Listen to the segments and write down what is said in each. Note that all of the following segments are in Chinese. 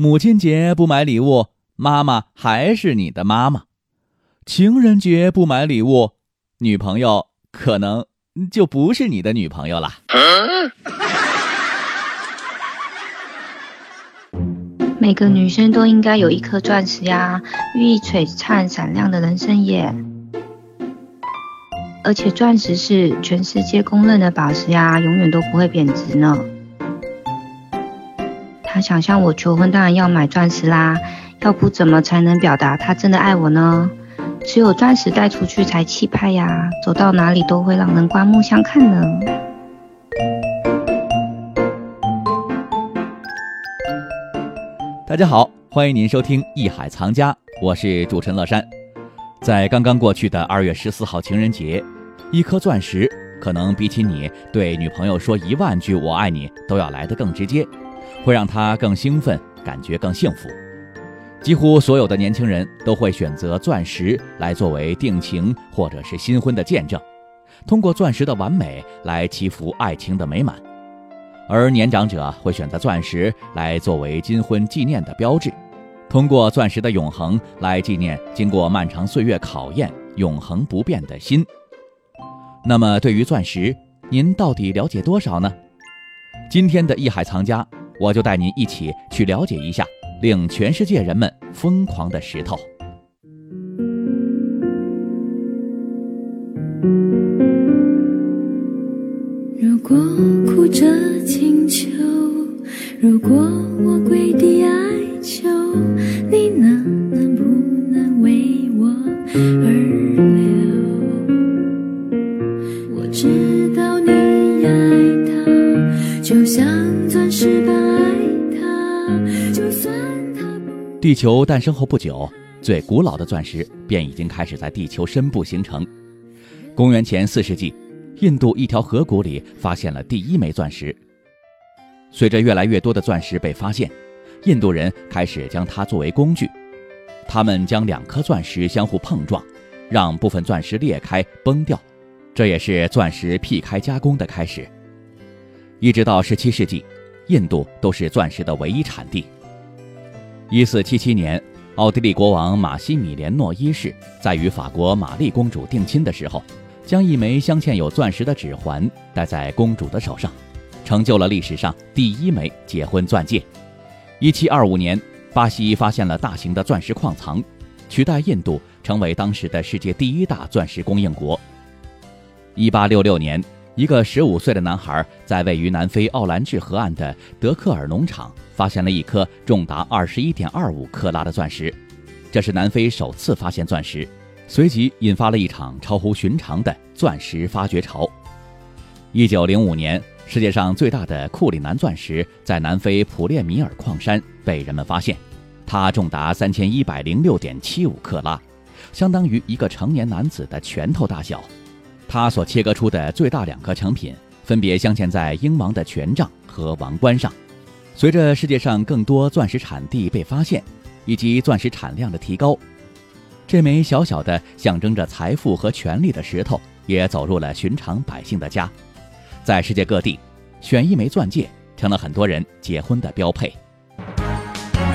母亲节不买礼物，妈妈还是你的妈妈；情人节不买礼物，女朋友可能就不是你的女朋友了。每个女生都应该有一颗钻石呀，寓意璀璨闪亮的人生耶。而且钻石是全世界公认的宝石呀，永远都不会贬值呢。想向我求婚，当然要买钻石啦，要不怎么才能表达他真的爱我呢？只有钻石戴出去才气派呀，走到哪里都会让人刮目相看呢。大家好，欢迎您收听《艺海藏家》，我是主持人乐山。在刚刚过去的二月十四号情人节，一颗钻石可能比起你对女朋友说一万句“我爱你”都要来得更直接，会让他更兴奋，感觉更幸福。几乎所有的年轻人都会选择钻石来作为定情或者是新婚的见证，通过钻石的完美来祈福爱情的美满。而年长者会选择钻石来作为金婚纪念的标志。通过钻石的永恒来纪念经过漫长岁月考验、永恒不变的心。那么，对于钻石，您到底了解多少呢？今天的艺海藏家，我就带您一起去了解一下令全世界人们疯狂的石头。如果哭着请求，如果我跪地哀求。你能能不能为我而流？我知道地球诞生后不久，最古老的钻石便已经开始在地球深部形成。公元前四世纪，印度一条河谷里发现了第一枚钻石。随着越来越多的钻石被发现。印度人开始将它作为工具，他们将两颗钻石相互碰撞，让部分钻石裂开崩掉，这也是钻石劈开加工的开始。一直到17世纪，印度都是钻石的唯一产地。1477年，奥地利国王马西米连诺一世在与法国玛丽公主定亲的时候，将一枚镶嵌有钻石的指环戴在公主的手上，成就了历史上第一枚结婚钻戒。一七二五年，巴西发现了大型的钻石矿藏，取代印度成为当时的世界第一大钻石供应国。一八六六年，一个十五岁的男孩在位于南非奥兰治河岸的德克尔农场发现了一颗重达二十一点二五克拉的钻石，这是南非首次发现钻石，随即引发了一场超乎寻常的钻石发掘潮。一九零五年。世界上最大的库里南钻石在南非普列米尔矿山被人们发现，它重达三千一百零六点七五克拉，相当于一个成年男子的拳头大小。它所切割出的最大两颗成品分别镶嵌在英王的权杖和王冠上。随着世界上更多钻石产地被发现，以及钻石产量的提高，这枚小小的象征着财富和权力的石头也走入了寻常百姓的家。在世界各地，选一枚钻戒成了很多人结婚的标配。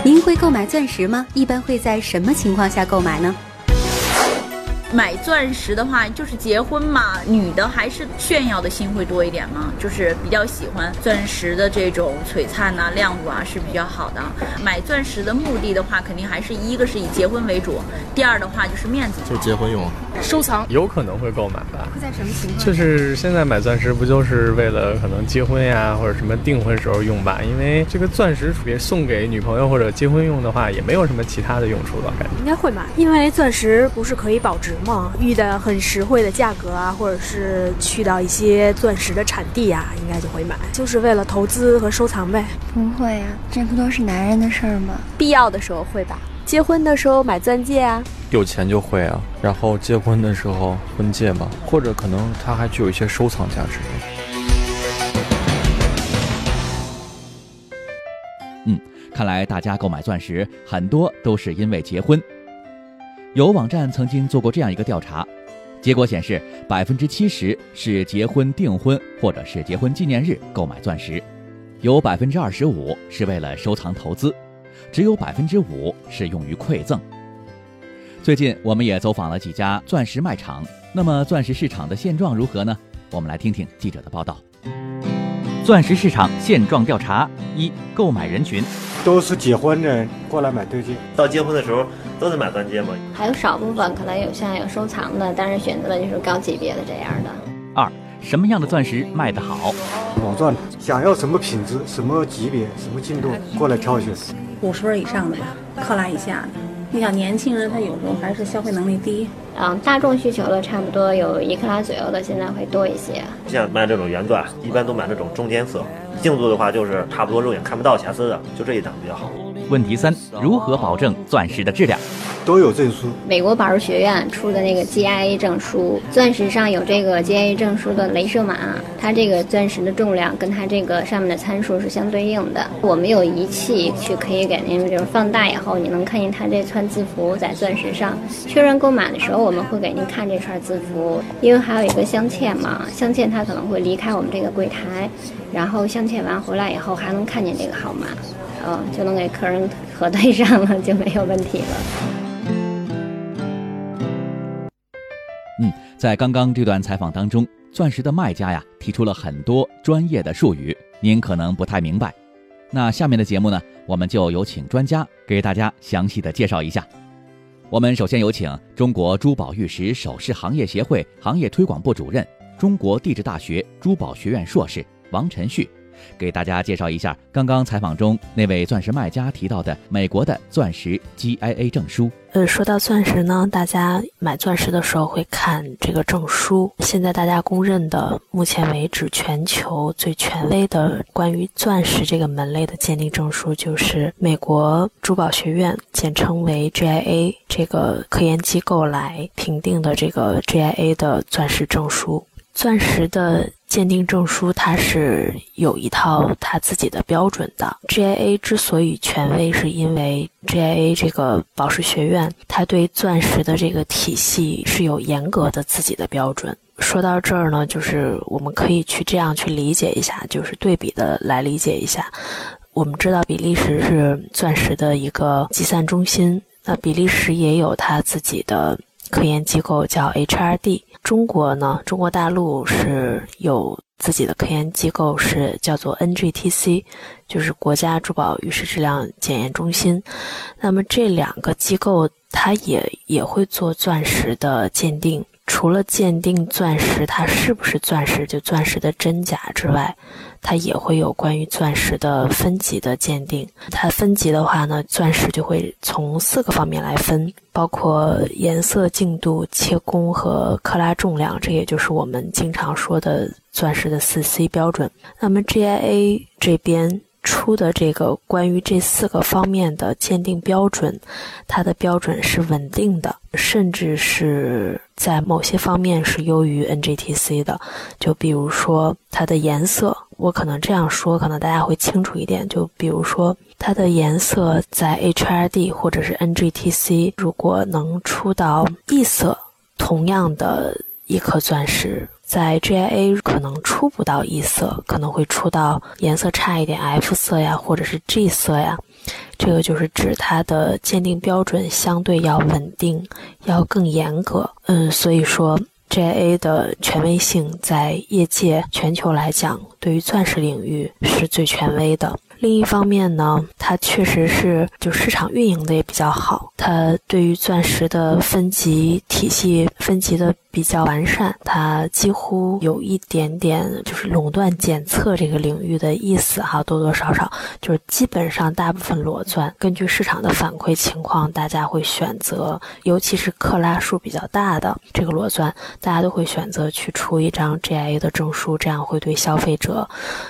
您会购买钻石吗？一般会在什么情况下购买呢？买钻石的话，就是结婚嘛，女的还是炫耀的心会多一点嘛，就是比较喜欢钻石的这种璀璨呐、亮度啊是比较好的。买钻石的目的的话，肯定还是一个是以结婚为主，第二的话就是面子，就结婚用，收藏有可能会购买吧？会在什么情况？就是现在买钻石不就是为了可能结婚呀，或者什么订婚时候用吧？因为这个钻石别送给女朋友或者结婚用的话，也没有什么其他的用处了，感觉应该会买，因为钻石不是可以保值吗。遇到很实惠的价格啊，或者是去到一些钻石的产地呀，应该就会买，就是为了投资和收藏呗。不会啊，这不都是男人的事儿吗？必要的时候会吧，结婚的时候买钻戒啊，有钱就会啊。然后结婚的时候婚戒吧，或者可能它还具有一些收藏价值。嗯，看来大家购买钻石很多都是因为结婚。有网站曾经做过这样一个调查，结果显示，百分之七十是结婚订婚或者是结婚纪念日购买钻石，有百分之二十五是为了收藏投资，只有百分之五是用于馈赠。最近我们也走访了几家钻石卖场，那么钻石市场的现状如何呢？我们来听听记者的报道。钻石市场现状调查一：购买人群都是结婚的过来买对戒，到结婚的时候都得买钻戒吗？还有少部分可能有像有收藏的，但是选择的就是高级别的这样的。二：什么样的钻石卖得好？老钻，想要什么品质、什么级别、什么进度，过来挑选。五十分以上的吧，克拉以下的。你想年轻人他有时候还是消费能力低，嗯，大众需求的差不多有一克拉左右的，现在会多一些。像卖这种原钻，一般都买那种中间色，净度的话就是差不多肉眼看不到瑕疵的，就这一档比较好。问题三：如何保证钻石的质量？都有证书。美国宝石学院出的那个 GIA 证书，钻石上有这个 GIA 证书的镭射码，它这个钻石的重量跟它这个上面的参数是相对应的。我们有仪器去可以给您，就是放大以后，你能看见它这串字符在钻石上。确认购买的时候，我们会给您看这串字符，因为还有一个镶嵌嘛，镶嵌它可能会离开我们这个柜台，然后镶嵌完回来以后还能看见这个号码，嗯，就能给客人核对上了，就没有问题了。嗯，在刚刚这段采访当中，钻石的卖家呀提出了很多专业的术语，您可能不太明白。那下面的节目呢，我们就有请专家给大家详细的介绍一下。我们首先有请中国珠宝玉石首饰行业协会行业推广部主任、中国地质大学珠宝学院硕士王晨旭。给大家介绍一下刚刚采访中那位钻石卖家提到的美国的钻石 GIA 证书。呃，说到钻石呢，大家买钻石的时候会看这个证书。现在大家公认的，目前为止全球最权威的关于钻石这个门类的鉴定证书，就是美国珠宝学院，简称为 GIA 这个科研机构来评定的这个 GIA 的钻石证书。钻石的鉴定证书，它是有一套它自己的标准的。GIA 之所以权威，是因为 GIA 这个宝石学院，它对钻石的这个体系是有严格的自己的标准。说到这儿呢，就是我们可以去这样去理解一下，就是对比的来理解一下。我们知道比利时是钻石的一个集散中心，那比利时也有它自己的科研机构，叫 HRD。中国呢，中国大陆是有自己的科研机构，是叫做 NGTC，就是国家珠宝玉石质量检验中心。那么这两个机构，它也也会做钻石的鉴定。除了鉴定钻石它是不是钻石，就钻石的真假之外，它也会有关于钻石的分级的鉴定。它分级的话呢，钻石就会从四个方面来分，包括颜色、净度、切工和克拉重量，这也就是我们经常说的钻石的四 C 标准。那么 GIA 这边。出的这个关于这四个方面的鉴定标准，它的标准是稳定的，甚至是在某些方面是优于 NGTC 的。就比如说它的颜色，我可能这样说，可能大家会清楚一点。就比如说它的颜色在 HRD 或者是 NGTC，如果能出到异色，同样的一颗钻石。在 GIA 可能出不到 E 色，可能会出到颜色差一点 F 色呀，或者是 G 色呀。这个就是指它的鉴定标准相对要稳定，要更严格。嗯，所以说 GIA 的权威性在业界全球来讲，对于钻石领域是最权威的。另一方面呢，它确实是就市场运营的也比较好，它对于钻石的分级体系分级的。比较完善，它几乎有一点点就是垄断检测这个领域的意思哈，多多少少就是基本上大部分裸钻，根据市场的反馈情况，大家会选择，尤其是克拉数比较大的这个裸钻，大家都会选择去出一张 GIA 的证书，这样会对消费者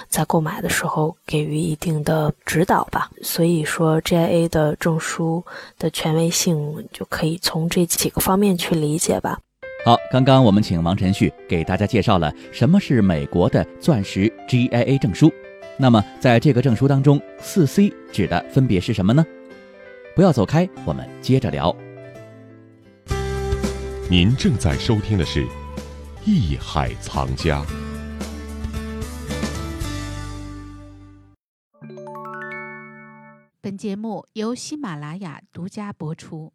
在购买的时候给予一定的指导吧。所以说 GIA 的证书的权威性就可以从这几个方面去理解吧。好，刚刚我们请王晨旭给大家介绍了什么是美国的钻石 GIA 证书。那么，在这个证书当中，四 C 指的分别是什么呢？不要走开，我们接着聊。您正在收听的是《艺海藏家》。本本节目由喜马拉雅独家播出。